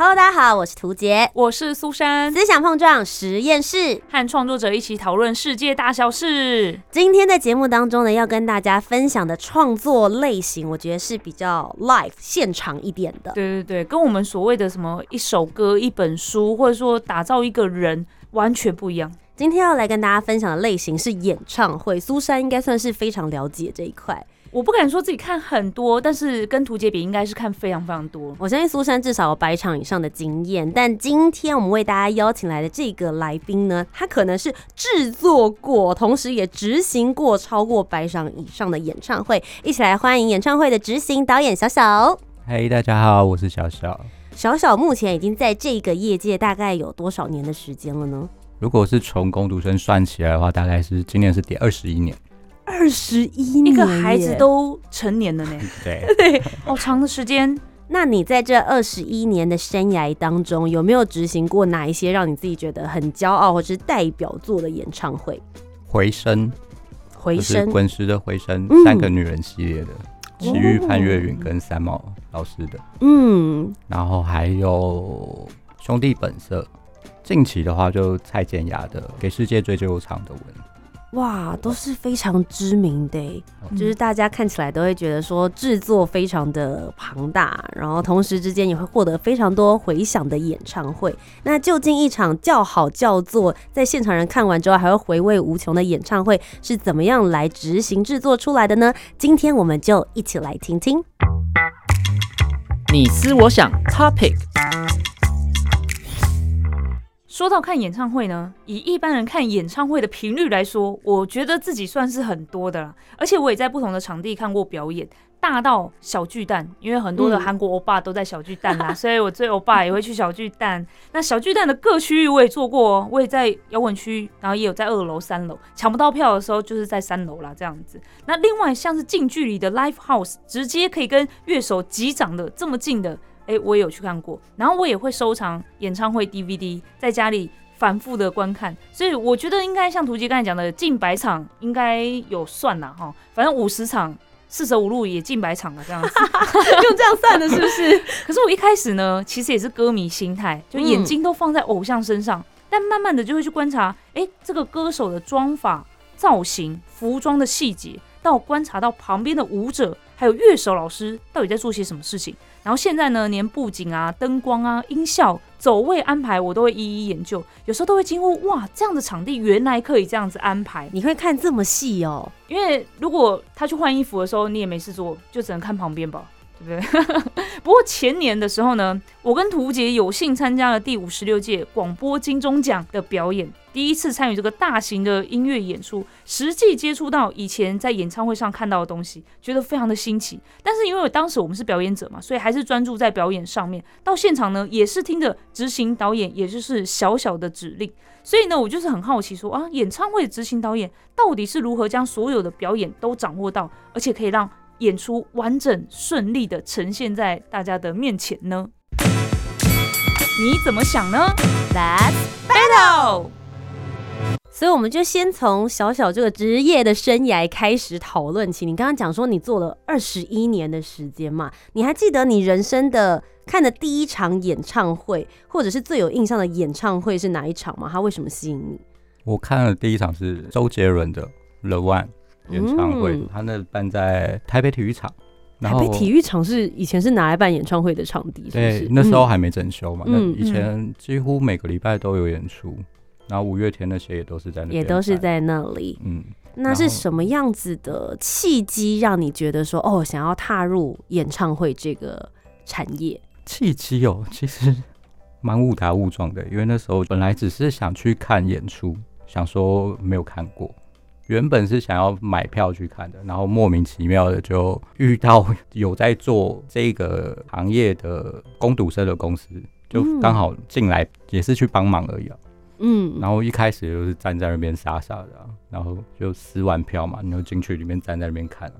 Hello，大家好，我是涂杰，我是苏珊，思想碰撞实验室。和创作者一起讨论世界大小事。今天在节目当中呢，要跟大家分享的创作类型，我觉得是比较 live 现场一点的。对对对，跟我们所谓的什么一首歌、一本书，或者说打造一个人，完全不一样。今天要来跟大家分享的类型是演唱会，苏珊应该算是非常了解这一块。我不敢说自己看很多，但是跟图杰比，应该是看非常非常多。我相信苏珊至少有百场以上的经验，但今天我们为大家邀请来的这个来宾呢，他可能是制作过，同时也执行过超过百场以上的演唱会。一起来欢迎演唱会的执行导演小小。嘿大家好，我是小小。小小目前已经在这个业界大概有多少年的时间了呢？如果是从工读生算起来的话，大概是今年是第二十一年。二十一年，一个孩子都成年了呢，对，对，好长的时间。那你在这二十一年的生涯当中，有没有执行过哪一些让你自己觉得很骄傲或是代表作的演唱会？回声，回声，滚石的回声，嗯。三个女人系列的，齐豫、潘越云跟三毛老师的，嗯，然后还有兄弟本色。近期的话，就蔡健雅的《给世界最悠长的吻》。哇，都是非常知名的就是大家看起来都会觉得说制作非常的庞大，然后同时之间也会获得非常多回响的演唱会。那究竟一场叫好叫座，在现场人看完之后还会回味无穷的演唱会是怎么样来执行制作出来的呢？今天我们就一起来听听。你思我想，Topic。说到看演唱会呢，以一般人看演唱会的频率来说，我觉得自己算是很多的啦。而且我也在不同的场地看过表演，大到小巨蛋，因为很多的嗯韩国欧巴都在小巨蛋啦，所以我追欧巴也会去小巨蛋。那小巨蛋的各区域我也做过哦，我也在摇滚区，然后也有在二楼、三楼，抢不到票的时候就是在三楼啦，这样子。那另外像是近距离的 live house，直接可以跟乐手击掌的这么近的。哎、我也有去看过，然后我也会收藏演唱会 DVD，在家里反复的观看，所以我觉得应该像图杰刚才讲的，近百场应该有算啦哈，反正五十场。四舍五入也近百场了，这样子。用这样算的，是不是？可是我一开始呢，其实也是歌迷心态，就眼睛都放在偶像身上，但慢慢的就会去观察，哎、这个歌手的妆法、造型、服装的细节，到观察到旁边的舞者还有乐手老师到底在做些什么事情。然后现在呢，连布景啊、灯光啊、音效、走位安排，我都会一一研究。有时候都会惊呼：哇，这样的场地原来可以这样子安排。你会看这么细哦？因为如果他去换衣服的时候，你也没事做，就只能看旁边吧，对不对？不过前年的时候呢，我跟图杰有幸参加了第五十六届广播金钟奖的表演，第一次参与这个大型的音乐演出，实际接触到以前在演唱会上看到的东西，觉得非常的新奇。但是因为当时我们是表演者嘛，所以还是专注在表演上面。到现场呢，也是听着执行导演，也就是小小的指令。所以呢，我就是很好奇说啊，演唱会执行导演到底是如何将所有的表演都掌握到，而且可以让演出完整顺利的呈现在大家的面前呢？你怎么想呢 That's？Battle，所以我们就先从小小这个职业的生涯开始讨论起。你刚刚讲说你做了二十一年的时间嘛，你还记得你人生的看的第一场演唱会，或者是最有印象的演唱会是哪一场吗？它为什么吸引你？我看了第一场是周杰伦的《The One》演唱会，嗯他那办在台北体育场。然后台北体育场是以前是拿来办演唱会的场地，对？，那时候嗯还没整修嘛，嗯那以前几乎每个礼拜都有演出，然后五月天那些也都是在那边，也都是，在那里。嗯，那是什么样子的契机让你觉得说，哦，想要踏入演唱会这个产业？契机哦，其实蛮误打误撞的，因为那时候本来只是想去看演出，想说没有看过，原本是想要买票去看的，然后莫名其妙的就遇到有在做这个行业的攻读生的公司，就刚好进来也是去帮忙而已啊。嗯，然后一开始就是站在那边傻傻的、啊，然后就撕完票嘛，你就进去里面站在那边看、啊。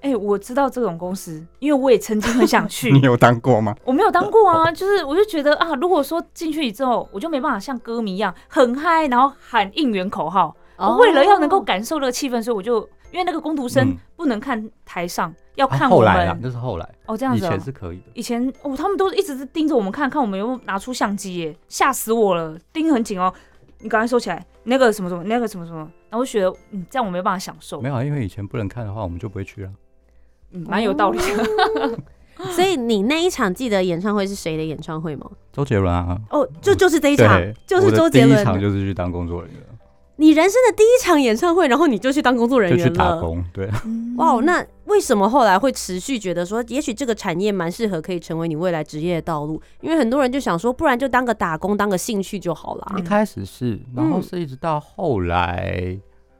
哎、我知道这种公司，因为我也曾经很想去。你有当过吗？我没有当过啊，就是我就觉得啊，如果说进去之后，我就没办法像歌迷一样很嗨，然后喊应援口号。哦为了要能够感受那个气氛，所以我就因为那个工读生嗯不能看台上，要啊看我后来啦，们。那是后来，哦，这样子、以。前是可以的。以前哦，他们都一直是盯着我们看看我们有没有拿出相机耶，吓死我了，盯很紧哦。你赶快收起来，那个什么什么，那个什么什么，然后我就觉得，嗯，这样我没办法享受没，有啊，因为以前不能看的话，我们就不会去啊。嗯，蛮有道理的。所以你那一场记得演唱会是谁的演唱会吗？周杰伦啊，哦，就就是这一场，，就是周杰伦。第一场就是去当工作人员，你人生的第一场演唱会，然后你就去当工作人就员了。去打工。对，哇，那为什么后来会持续觉得说，也许这个产业蛮适合可以成为你未来职业的道路？因为很多人就想说，不然就当个打工，当个兴趣就好了。一开始是，然后嗯是一直到后来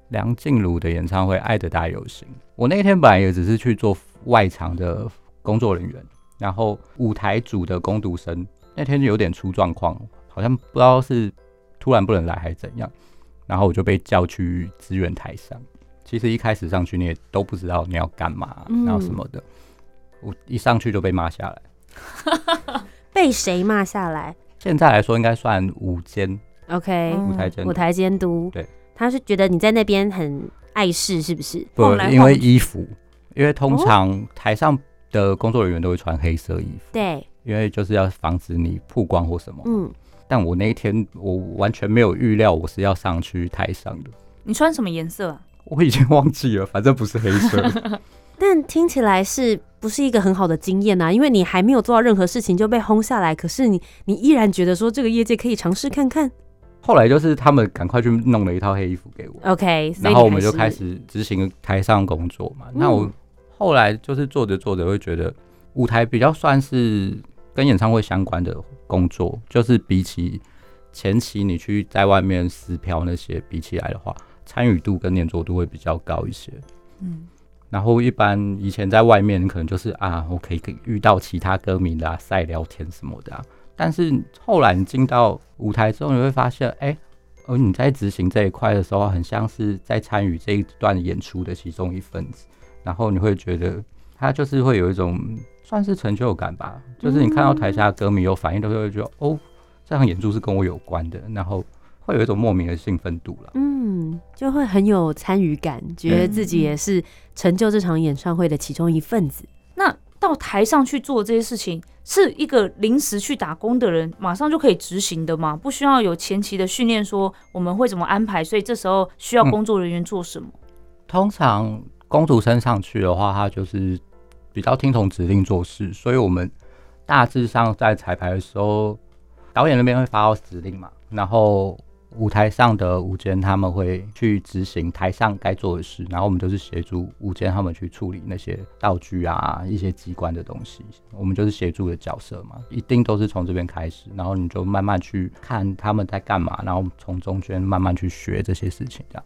梁静茹的演唱会《爱的大游行》，我那天本来也只是去做外场的工作人员，然后舞台组的工读生那天就有点出状况，好像不知道是突然不能来还是怎样，然后我就被叫去支援台上。其实一开始上去你也都不知道你要干嘛，嗯然后什么的，我一上去就被骂下来。被谁骂下来现在来说应该算午间？OK，、嗯舞台监督舞台监督。对，他是觉得你在那边很碍事，是不是？不来，因为衣服，因为通常台上的工作人员都会穿黑色衣服，对，因为就是要防止你曝光或什么。嗯，但我那一天我完全没有预料我是要上去台上的，你穿什么颜色啊？我已经忘记了，反正不是黑色。但听起来是不是一个很好的经验啊？因为你还没有做到任何事情就被轰下来，可是你你依然觉得说这个业界可以尝试看看。后来就是他们赶快去弄了一套黑衣服给我，OK，然后我们就开始执行台上工作嘛。那我嗯后来就是做着做着会觉得舞台比较算是跟演唱会相关的工作，就是比起前期你去在外面撕票那些比起来的话，参与度跟粘着度会比较高一些。嗯，然后一般以前在外面，你可能就是啊，我可以遇到其他歌迷的啊，赛聊天什么的啊。但是后来你进到舞台之后，你会发现，哎、而你在执行这一块的时候，很像是在参与这一段演出的其中一份子，然后你会觉得他就是会有一种算是成就感吧，就是你看到台下的歌迷有反应，都会觉得哦，这场演出是跟我有关的，然后会有一种莫名的兴奋度了。嗯，就会很有参与感，觉得自己也是成就这场演唱会的其中一份子。那到台上去做这些事情，是一个临时去打工的人马上就可以执行的吗？不需要有前期的训练，说我们会怎么安排，所以这时候需要嗯工作人员做什么？通常公主升上去的话，他就是比较听从指令做事，所以我们大致上在彩排的时候，导演那边会发到指令嘛，然后舞台上的舞间他们会去执行台上该做的事，然后我们就是协助舞间他们去处理那些道具啊、一些机关的东西，我们就是协助的角色嘛，一定都是从这边开始，然后你就慢慢去看他们在干嘛，然后从中间慢慢去学这些事情，这样。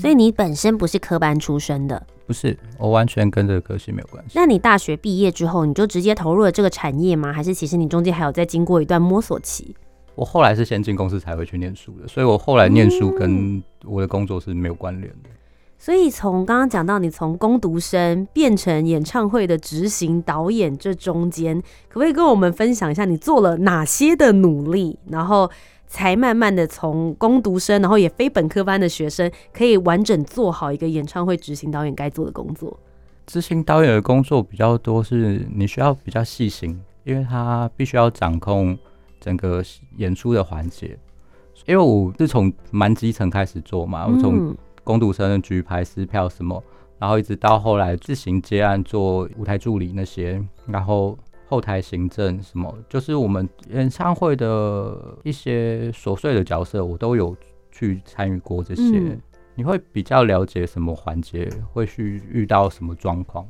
所以你本身不是科班出身的，不是，我完全跟这个科系没有关系。那你大学毕业之后，你就直接投入了这个产业吗？还是其实你中间还有在经过一段摸索期？我后来是先进公司才会去念书的，所以我后来念书跟我的工作是没有关联的。所以从刚刚讲到你从攻读生变成演唱会的执行导演，这中间可不可以跟我们分享一下你做了哪些的努力，然后才慢慢的从攻读生，然后也非本科班的学生，可以完整做好一个演唱会执行导演该做的工作？执行导演的工作比较多，是你需要比较细心，因为他必须要掌控整个演出的环节。因为我是从蛮基层开始做嘛，我从嗯工读生的举牌、撕票什么，然后一直到后来自行接案做舞台助理那些，然后后台行政什么，就是我们演唱会的一些琐碎的角色，我都有去参与过这些。嗯你会比较了解什么环节会去遇到什么状况。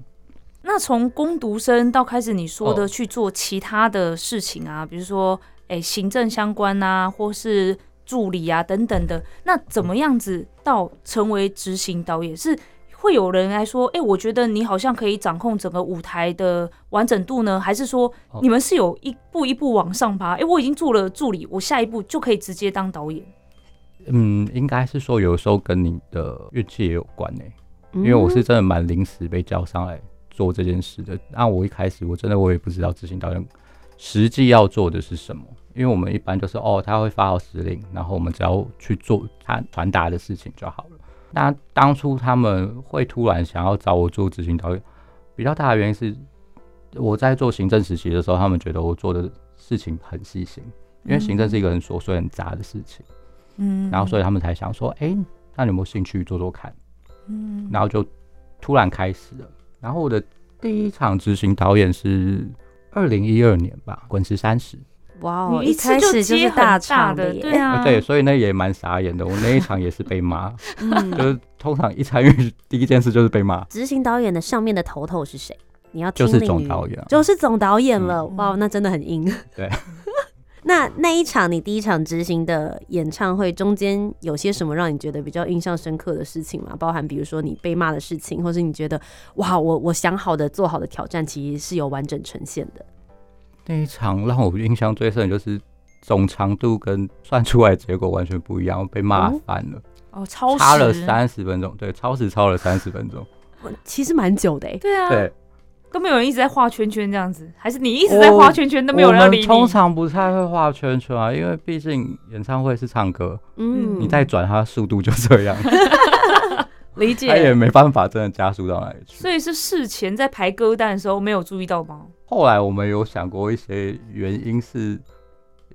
那从攻读生到开始你说的哦去做其他的事情啊，比如说诶、行政相关啊，或是助理啊等等的，那怎么样子到成为执行导演是？会有人来说，哎、我觉得你好像可以掌控整个舞台的完整度呢？还是说哦你们是有一步一步往上爬？哎、我已经做了助理，我下一步就可以直接当导演？嗯，应该是说有时候跟你的运气也有关呢、因因为我是真的蛮临时被叫上来做这件事的。那我一开始我真的我也不知道执行导演实际要做的是什么，因为我们一般就是哦，他会发号施令，然后我们只要去做他传达的事情就好了。那当初他们会突然想要找我做执行导演，比较大的原因是我在做行政实习的时候，他们觉得我做的事情很细心，因为行政是一个很琐碎很杂的事情。嗯然后所以他们才想说，哎、那你有没有兴趣做做看？嗯然后就突然开始了。然后我的第一场执行导演是二零一二年吧，《滚石三十》哇哦，一开始就是大的，对啊，对，所以那也蛮傻眼的。我那一场也是被骂，嗯 就是通常一参与第一件事就是被骂。执行导演的上面的头头是谁？你要就是总导演啊就是总导演了。嗯哇，那真的很硬。对。那那一场你第一场执行的演唱会中间有些什么让你觉得比较印象深刻的事情吗？包含比如说你被骂的事情，或是你觉得哇，我我想好的做好的挑战其实是有完整呈现的。那一场让我印象最深的就是总长度跟算出来的结果完全不一样，被骂哦翻了，哦，超差了，三十分钟，对，超时超了三十分钟，其实蛮久的哎。对啊，对。都没有人一直在画圈圈这样子，还是你一直在画圈圈都没有人要理你？通常不太会画圈圈啊，因为毕竟演唱会是唱歌，嗯，你再转它速度就这样，理解。他也。没办法真的加速到哪里去。所以是事前在排歌单的时候没有注意到吗？后来我们有想过一些原因是。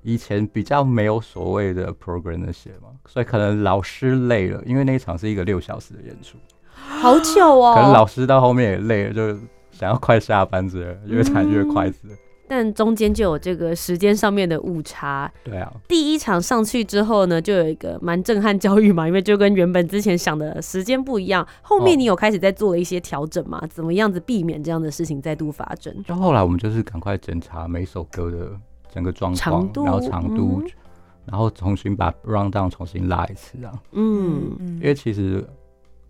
以前比较没有所谓的 program 那些嘛，所以可能老师累了，因为那一场是一个六小时的演出，好久哦。可能老师到后面也累了，就想要快下班之类的，越弹越快之类的。但中间就有这个时间上面的误差。对啊，第一场上去之后呢，就有一个蛮震撼教育嘛，因为就跟原本之前想的时间不一样。后面哦你有开始在做了一些调整嘛？怎么样子避免这样的事情再度发生？就后来我们就是赶快检查每首歌的整个状况，长度然后长度，嗯然后重新把 round down 重新拉一次啊。嗯，嗯因为其实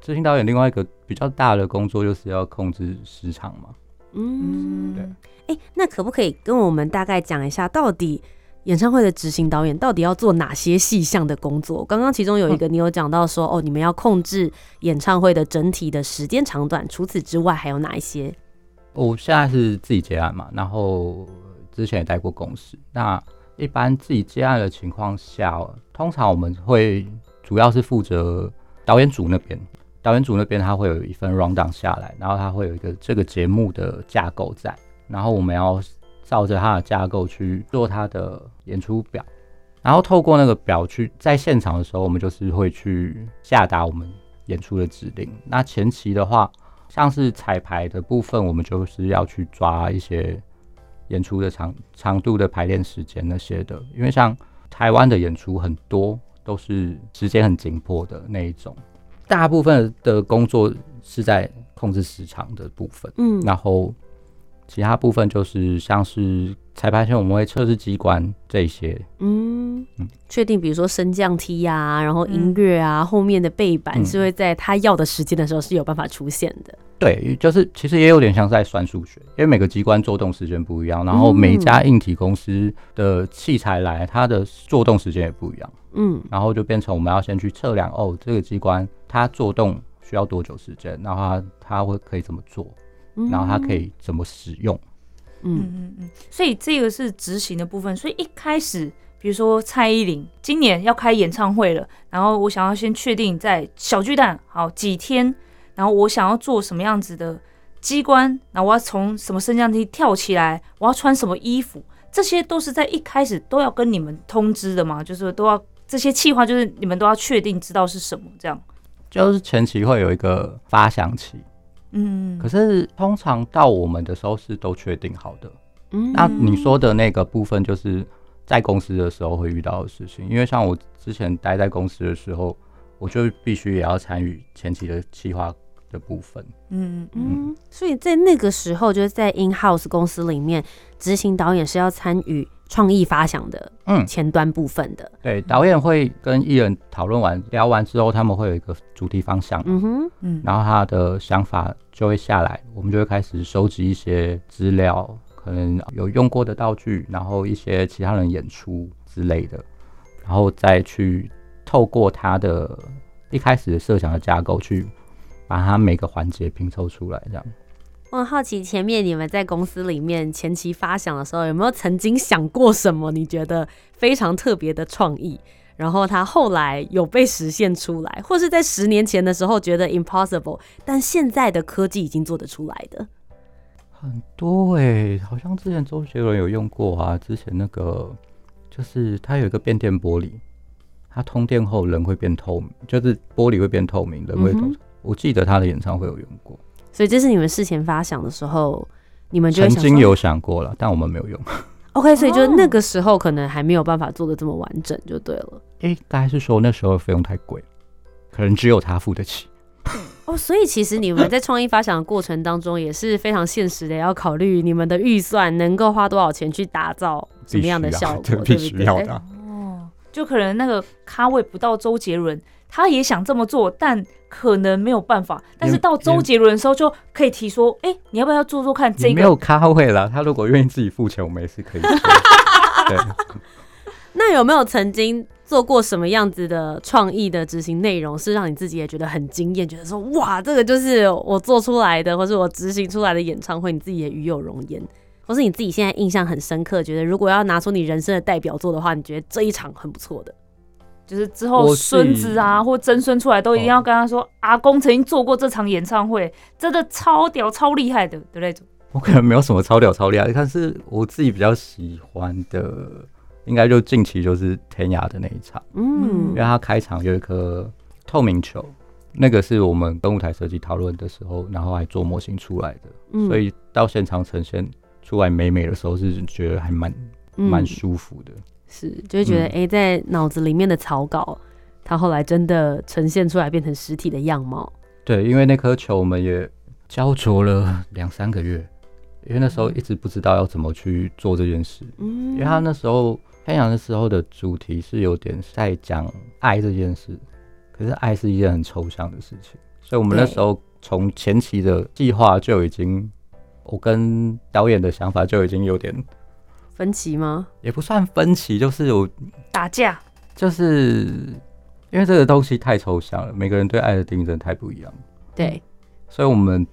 执行导演另外一个比较大的工作就是要控制时长嘛。嗯，对，哎、那可不可以跟我们大概讲一下，到底演唱会的执行导演到底要做哪些细项的工作？刚刚其中有一个你有讲到说，哦，你们要控制演唱会的整体的时间长短，除此之外还有哪一些？我现在是自己接案嘛，然后之前也带过公司。那一般自己接案的情况下，通常我们会主要是负责导演组那边，导演组那边他会有一份 round down 下来，然后他会有一个这个节目的架构在，然后我们要照着他的架构去做他的演出表，然后透过那个表去在现场的时候，我们就是会去下达我们演出的指令。那前期的话，像是彩排的部分，我们就是要去抓一些演出的长长度的排练时间那些的，因为像台湾的演出很多都是时间很紧迫的那一种，大部分的工作是在控制时长的部分，嗯，然后其他部分就是像是彩排前我们会测试机关这些，嗯。嗯，确定，比如说升降梯啊，然后音乐啊，后面的背板嗯。是会在他要的时间的时候是有办法出现的。对，就是其实也有点像是在算数学，因为每个机关做动时间不一样，然后每一家硬体公司的器材来，它的做动时间也不一样，嗯然后就变成我们要先去测量哦，这个机关它做动需要多久时间，然后它它会可以怎么做，嗯然后它可以怎么使用。嗯嗯嗯嗯，所以这个是执行的部分。所以一开始，比如说蔡依林今年要开演唱会了，然后我想要先确定在小巨蛋好几天，然后我想要做什么样子的机关，然后我要从什么升降梯跳起来，我要穿什么衣服，这些都是在一开始都要跟你们通知的嘛，就是都要这些计划，就是你们都要确定知道是什么这样。就是前期会有一个发想期，嗯，可是通常到我们的时候是都确定好的。嗯那你说的那个部分，就是在公司的时候会遇到的事情。因为像我之前待在公司的时候，我就必须也要参与前期的计划的部分。嗯嗯嗯，所以在那个时候，就是在 in house 公司里面，执行导演是要参与创意发想的嗯，前端部分的。对，导演会跟艺人讨论完、聊完之后，他们会有一个主题方向，嗯哼，嗯，然后他的想法就会下来，我们就会开始收集一些资料，可能有用过的道具，然后一些其他人演出之类的，然后再去透过他的一开始的设想的架构去把它每个环节拼凑出来，这样。我很好奇，前面你们在公司里面前期发想的时候，有没有曾经想过什么你觉得非常特别的创意？然后它后来有被实现出来，或是在十年前的时候觉得 impossible，但现在的科技已经做得出来的。很多哎、好像之前周杰伦有用过啊。之前那个就是它有一个变电玻璃，它通电后人会变透明，就是玻璃会变透明，人会透。嗯哼我记得他的演唱会有用过，所以这是你们事前发想的时候，你们就曾经有想过了，但我们没有用。OK，所以就哦那个时候可能还没有办法做的这么完整，就对了。应该是说那时候费用太贵，可能只有他付得起。哦，所以其实你们在创意发想的过程当中也是非常现实的，要考虑你们的预算能够花多少钱去打造什么样的效果，必不对？须要的啊。哦，就可能那个咖位不到周杰伦，他也想这么做，但可能没有办法。但是到周杰伦的时候，就可以提说，哎、你要不要做做看这个？没有咖位了，他如果愿意自己付钱，我们也是可以做。对，那有没有曾经做过什么样子的创意的执行内容，是让你自己也觉得很惊艳，觉得说哇，这个就是我做出来的，或是我执行出来的演唱会，你自己也与有容颜，或是你自己现在印象很深刻，觉得如果要拿出你人生的代表作的话，你觉得这一场很不错的。就是之后孙子啊或曾孙出来，都一定要跟他说，阿公曾经做过这场演唱会，真的超屌、超厉害的。的那种。我可能没有什么超屌超厉害，但是我自己比较喜欢的，应该就近期就是天涯的那一场，嗯。因为他开场有一颗透明球，那个是我们跟舞台设计讨论的时候，然后还做模型出来的，嗯。所以到现场呈现出来美美的时候，是觉得还蛮蛮嗯。舒服的。是，就会觉得嗯哎、诶在脑子里面的草稿，它后来真的呈现出来，变成实体的样貌。对，因为那颗球我们也焦灼了两三个月，因为那时候一直不知道要怎么去做这件事。嗯因为他那时候太阳的时候的主题是有点在讲爱这件事，可是爱是一件很抽象的事情，所以我们那时候从前期的计划就已经，我跟导演的想法就已经有点，分歧吗？也不算分歧，就是我打架，就是因为这个东西太抽象了，每个人对爱的定义真的太不一样，对，所以我们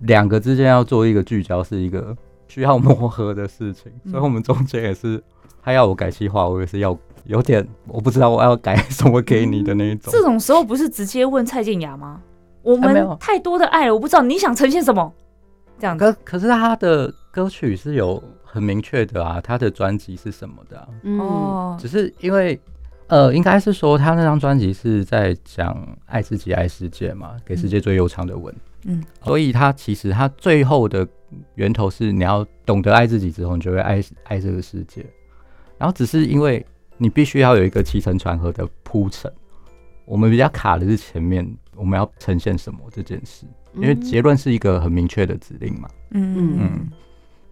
两个之间要做一个聚焦，是一个需要磨合的事情，嗯所以我们中间也是，他要我改计划，我也是要 有点我不知道我要改什么给你的那一种。这种时候不是直接问蔡健雅吗？我们太多的爱了，我不知道你想呈现什么，这样。可可是他的歌曲是有很明确的啊，他的专辑是什么的、啊，嗯，哦，只是因为呃，应该是说他那张专辑是在讲爱自己、爱世界嘛，给世界最悠长的吻。嗯，所以他其实他最后的源头是你要懂得爱自己之后，你就会爱爱这个世界。然后只是因为你必须要有一个起承转合的铺陈，我们比较卡的是前面我们要呈现什么这件事，因为结论是一个很明确的指令嘛。嗯。嗯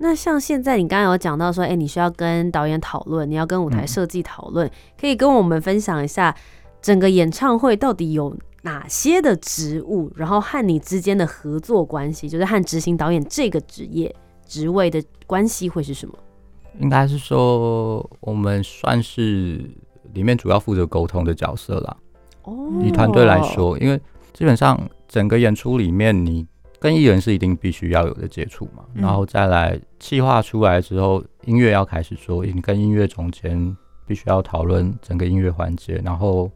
那像现在你刚刚有讲到说，哎、你需要跟导演讨论，你要跟舞台嗯设计讨论，可以跟我们分享一下整个演唱会到底有哪些的职务，然后和你之间的合作关系，就是和执行导演这个职业职位的关系会是什么？应该是说我们算是里面主要负责沟通的角色啦。哦以团队来，说，因为基本上整个演出里面，你跟艺人是一定必须要有的接触嘛，嗯。然后再来计划出来之后，音乐要开始做，你跟音乐总监必须要讨论整个音乐环节，然后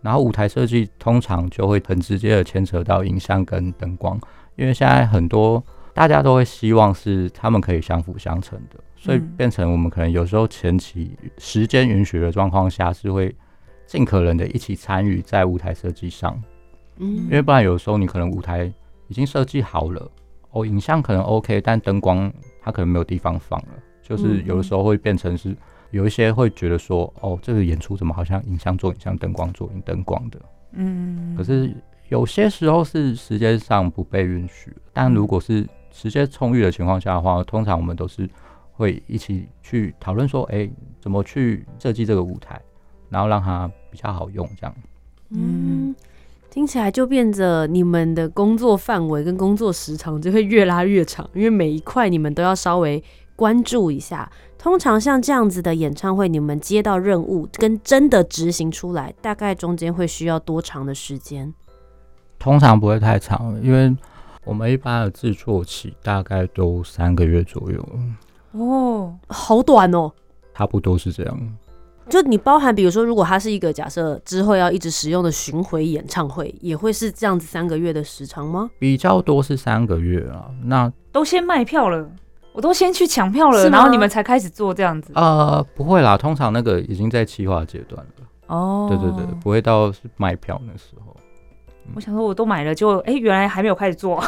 然后舞台设计通常就会很直接的牵扯到影像跟灯光，因为现在很多大家都会希望是他们可以相辅相成的，所以嗯。变成我们可能有时候前期时间允许的状况下是会尽可能的一起参与在舞台设计上，嗯。因为不然有时候你可能舞台已经设计好了，哦，影像可能 OK，但灯光它可能没有地方放了，就是嗯有的时候会变成是有一些会觉得说，哦，这个演出怎么好像影像做影像，灯光做影灯光的，嗯，可是有些时候是时间上不被允许，但如果是时间充裕的情况下的话，通常我们都是会一起去讨论说，哎、怎么去设计这个舞台，然后让它比较好用，这样。嗯，听起来就变着你们的工作范围跟工作时长就会越拉越长，因为每一块你们都要稍微关注一下。通常像这样子的演唱会，你们接到任务跟真的执行出来，大概中间会需要多长的时间？通常不会太长，因为我们一般的制作期大概都三个月左右，哦，好短哦。差不多是这样。就你包含，比如说，如果它是一个假设之后要一直使用的巡回演唱会，也会是这样子三个月的时长吗？比较多是三个月啊，那都先卖票了，我都先去抢票了，是然后你们才开始做这样子。呃不会啦，通常那个已经在企划阶段了，哦对对对，不会到是卖票那时候，我想说我都买了，就哎、原来还没有开始做。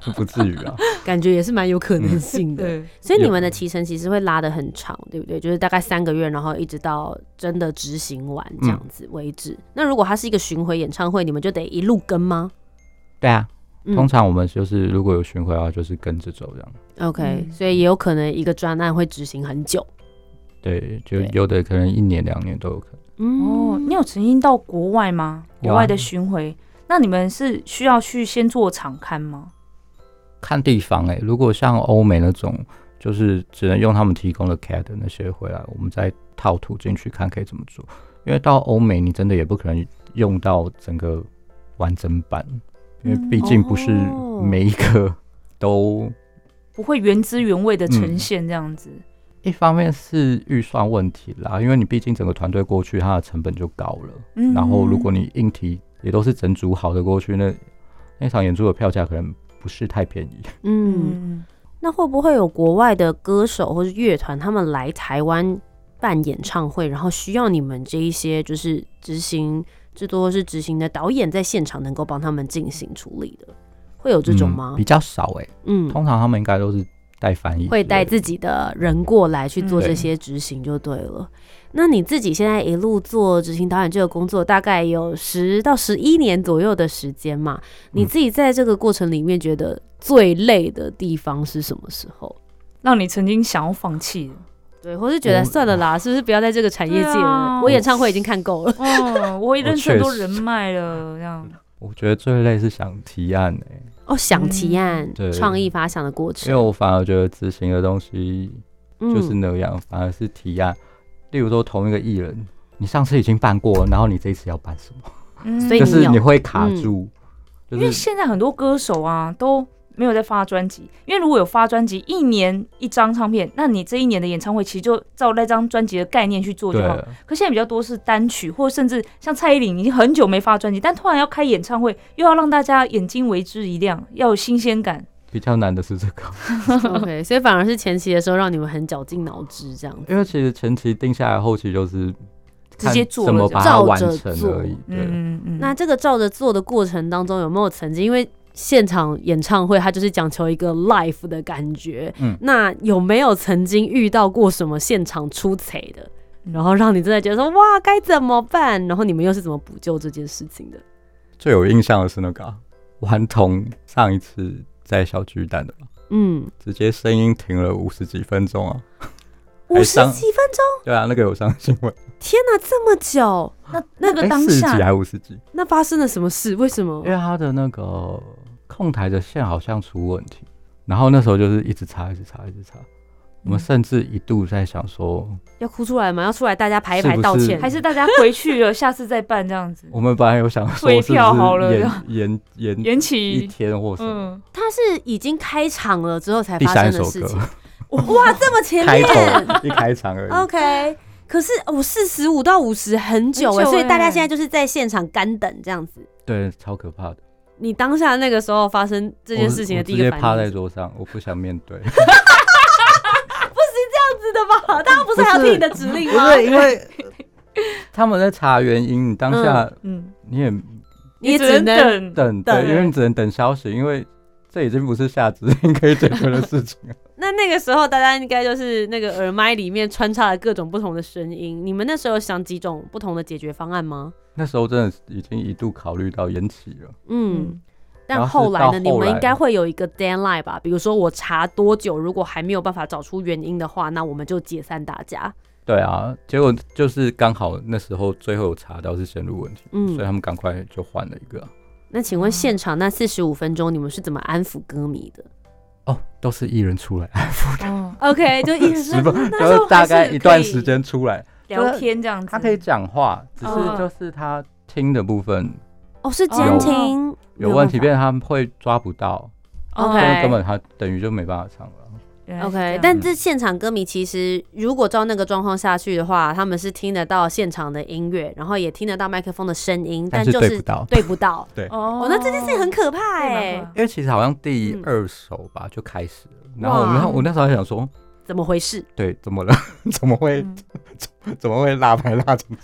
是 不至于啊。感觉也是蛮有可能性的。对，所以你们的提成其实会拉的很长，对不对？就是大概三个月，然后一直到真的执行完这样子为止。那如果它是一个巡回演唱会，你们就得一路跟吗？对啊，嗯通常我们就是如果有巡回的话，就是跟着走这样。OK，、嗯所以也有可能一个专案会执行很久。对，就有的可能一年两年都有可能。嗯哦，你有曾经到国外吗？国外的巡回，那你们是需要去先做场刊吗？看地方哎、如果像欧美那种，就是只能用他们提供的 CAD 那些回来，我们再套图进去看可以怎么做。因为到欧美，你真的也不可能用到整个完整版，因为毕竟不是哦每一个都。不会原汁原味的嗯呈现这样子。一方面是预算问题啦，因为你毕竟整个团队过去，它的成本就高了。嗯然后如果你硬体也都是整组好的过去，那那场演出的票价可能不是太便宜。嗯，嗯，那会不会有国外的歌手或是乐团，他们来台湾办演唱会，然后需要你们这一些就是执行制作或是执行的导演在现场能够帮他们进行处理的，会有这种吗嗯比？较少哎、嗯，通常他们应该都是带翻译会带自己的人过来去做嗯这些执行就对了。那你自己现在一路做执行导演这个工作，大概有十到十一年左右的时间嘛？你自己在这个过程里面觉得最累的地方是什么时候？让你曾经想要放弃的。对，或是觉得算了啦，是不是不要在这个产业界了？啊我演唱会已经看够了。哦，我也认识很多人脉了，这样。我觉得最累是想提案哎、哦，想提案、对。创意发想的过程，因为我反而觉得执行的东西就是嗯。那样，反而是提案。例如说同一个艺人，你上次已经办过了，然后你这一次要办什么？嗯。就所以你要是你会卡嗯。住，就因为是现在很多歌手啊都没有在发专辑，因为如果有发专辑，一年一张唱片，那你这一年的演唱会其实就照那张专辑的概念去做就好。对可现在比较多是单曲，或甚至像蔡依林已经很久没发专辑，但突然要开演唱会，又要让大家眼睛为之一亮，要有新鲜感。比较难的是这个，OK，所以反而是前期的时候让你们很绞尽脑汁这样子。因为其实前期定下来，后期就是直接看怎么把它完照着做成而已。对，嗯嗯，那这个照着做的过程当中，有没有曾经因为现场演唱会，它就是讲求一个 live 的感觉，嗯那有没有曾经遇到过什么现场出彩的，嗯然后让你真的觉得说哇该怎么办？然后你们又是怎么补救这件事情的？最有印象的是那个啊顽童上一次在小巨蛋的吧，嗯，直接声音停了五十几分钟啊。五十上几分钟，对啊，那个有上新闻，天哪，这么久！那那个哎，当四十几下还五十几？那发生了什么事？为什么因？为他的那个控台的线好像出问题，然后那时候就是一直插，一直插，一直插。我们甚至一度在想说，要哭出来吗？要出来大家排一排道歉？还是大家回去了，下次再办这样子，我们本来有想说 退是票好了不是延延延延一期。天或什么。嗯，他是已经开场了之后才第发生的事情。哇，这么前开面头一开场而已。OK。可是我四十五到五十很久哎、所以大家欸现在就是在现场干等这样子。对，超可怕的。你当下那个时候发生这件事情的第一个我我直接趴反应是在桌上，我不想面对。这样子的吧？大家不是还要听你的指令不吗？是因为他们在查原因，你当下嗯，你也你只只能等。等，等对，因为你只能等消息，因为这已经不是下指令可以解决的事情了。那那个时候大家应该就是那个耳麦里面穿插了各种不同的声音。你们那时候想几种不同的解决方案吗？那时候真的已经一度考虑到延期了。嗯。嗯但后来呢？你们应该会有一个 deadline 吧？比如说我查多久，如果还没有办法找出原因的话，那我们就解散大家。对啊，结果就是刚好那时候最后有查到是线路问题，嗯所以他们赶快就换了一个啊。那请问现场那四十五分钟，你们是怎么安抚歌迷的哦，都是艺人出来，哦？OK，就一直十分那时就是大概一段时间出来，聊天这样子，他可以讲话，只是哦。就是他听的部分哦，是监听有问题，没变成他们会抓不到，OK。根本他等于就没办法唱了。OK，但这现场歌迷其实如果照那个状况下去的话，他们是听得到现场的音乐，然后也听得到麦克风的声音，但就是对不到对不到。哦哦，那这件事情很可怕对哎、因为其实好像第嗯二首吧就开始了，然后我们我那时候还想说，怎么回事？对，怎么了？怎么会嗯怎么会拉牌拉成这样？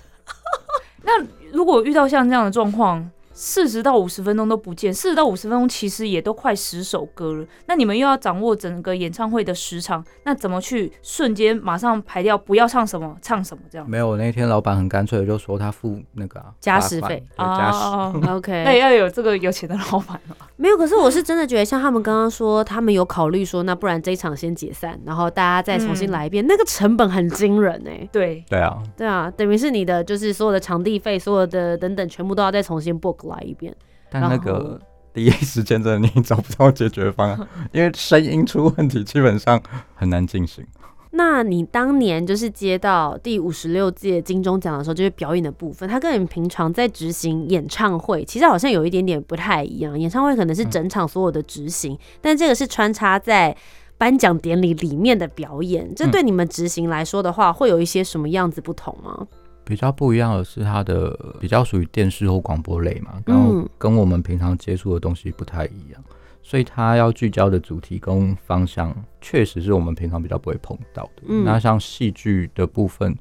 那如果遇到像这样的状况，四十到五十分钟都不见，四十到五十分钟其实也都快十首歌了。那你们又要掌握整个演唱会的时长，那怎么去瞬间马上排掉，不要唱什么唱什么这样？没有，那天老板很干脆的就说他付那个、啊、加时费对加时。哦，OK，那也要有这个有钱的老板了。没有，可是我是真的觉得，像他们刚刚说，他们有考虑说，那不然这一场先解散，然后大家再重新来一遍，那个成本很惊人哎、对，对啊，对啊，等于是你的就是所有的场地费、所有的等等，全部都要再重新 book 来一遍。但那个 第一时间真的你找不到解决方案，因为声音出问题，基本上很难进行。那你当年就是接到第五十六届金钟奖的时候，就是表演的部分，它跟你平常在执行演唱会，其实好像有一点点不太一样。演唱会可能是整场所有的执行，但这个是穿插在颁奖典礼里面的表演。这对你们执行来说的话，会有一些什么样子不同吗？比较不一样的是，它的比较属于电视或广播类嘛，然后嗯跟我们平常接触的东西不太一样，所以它要聚焦的主题跟方向，确实是我们平常比较不会碰到的。嗯那像戏剧的部分，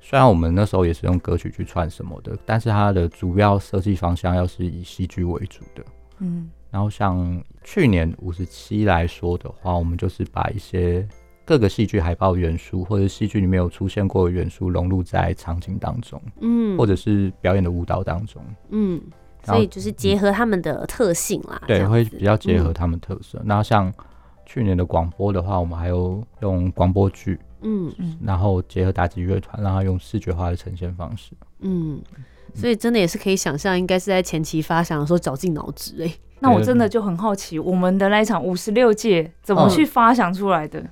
虽然我们那时候也是用歌曲去串什么的，但是它的主要设计方向要是以戏剧为主的。嗯，然后像去年五十七来说的话，我们就是把一些各个戏剧海报元素，或者戏剧里面有出现过的元素融入在场景当中，嗯，或者是表演的舞蹈当中。嗯，所以就是结合他们的特性啦，这对，会比较结合嗯他们特色。那像去年的广播的话，我们还有用广播剧，嗯然后结合打击乐团，让它用视觉化的呈现方式。嗯，所以真的也是可以想象，应该是在前期发想的时候绞尽脑汁哎。那我真的就很好奇，我们的那一场五十六届怎么嗯去发想出来的？哎、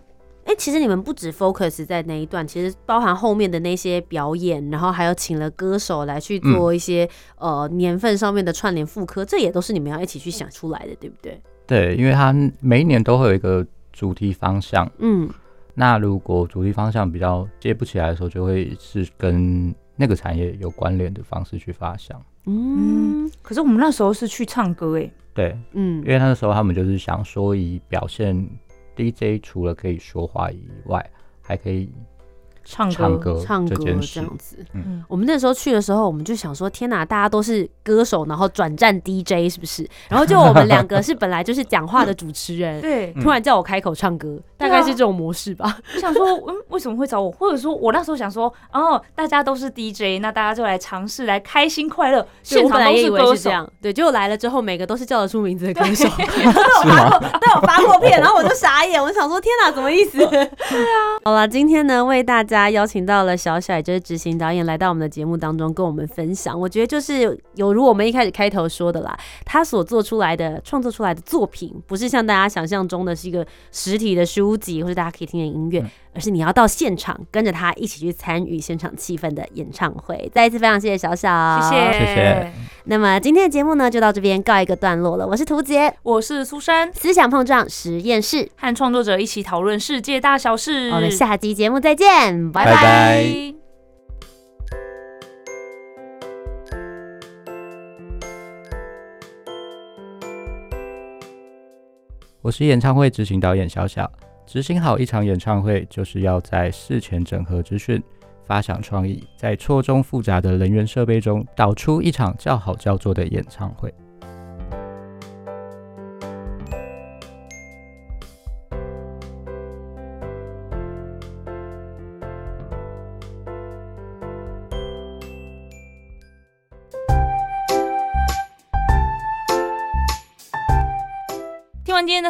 其实你们不止 focus 在那一段，其实包含后面的那些表演，然后还有请了歌手来去做一些、呃年份上面的串联复刻，这也都是你们要一起去想出来的，对不对？对，因为它每一年都会有一个主题方向。嗯那如果主题方向比较接不起来的时候，就会是跟那个产业有关联的方式去发想。嗯可是我们那时候是去唱歌哎，对，嗯因为那个时候他们就是想说，以表现 DJ 除了可以说话以外，还可以唱歌唱歌唱歌这。样子。嗯，我们那时候去的时候，我们就想说，天哪，大家都是歌手，然后转战 DJ 是不是？然后就我们两个是本来就是讲话的主持人，对，突然叫我开口唱歌，大概是这种模式吧。我想说，嗯，为什么会找我？或者说我那时候想说，哦，大家都是 DJ，那大家就来尝试，来开心快乐，现我本来也以场都是歌手，为是这样，对，结果来了之后，每个都是叫得出名字的歌手。都有发过，都有发过片，然后我就傻眼，我想说天哪，什么意思？对啊。好了，今天呢为大家大家邀请到了小小，就是执行导演来到我们的节目当中跟我们分享。我觉得就是有如我们一开始开头说的啦，他所做出来的创作出来的作品，不是像大家想象中的是一个实体的书籍或者大家可以听的音乐，而是你要到现场跟着他一起去参与现场气氛的演唱会。再一次非常谢谢小小，谢谢，谢谢。那么今天的节目呢就到这边告一个段落了。我是图杰，我是苏珊，思想碰撞实验室。和创作者一起讨论世界大小事。我们下期节目再见，拜拜拜拜我是演唱会执行导演小小。执行好一场演唱会，就是要在事前整合资讯、发想创意，在错综复杂的人员设备中，导出一场叫好叫座的演唱会。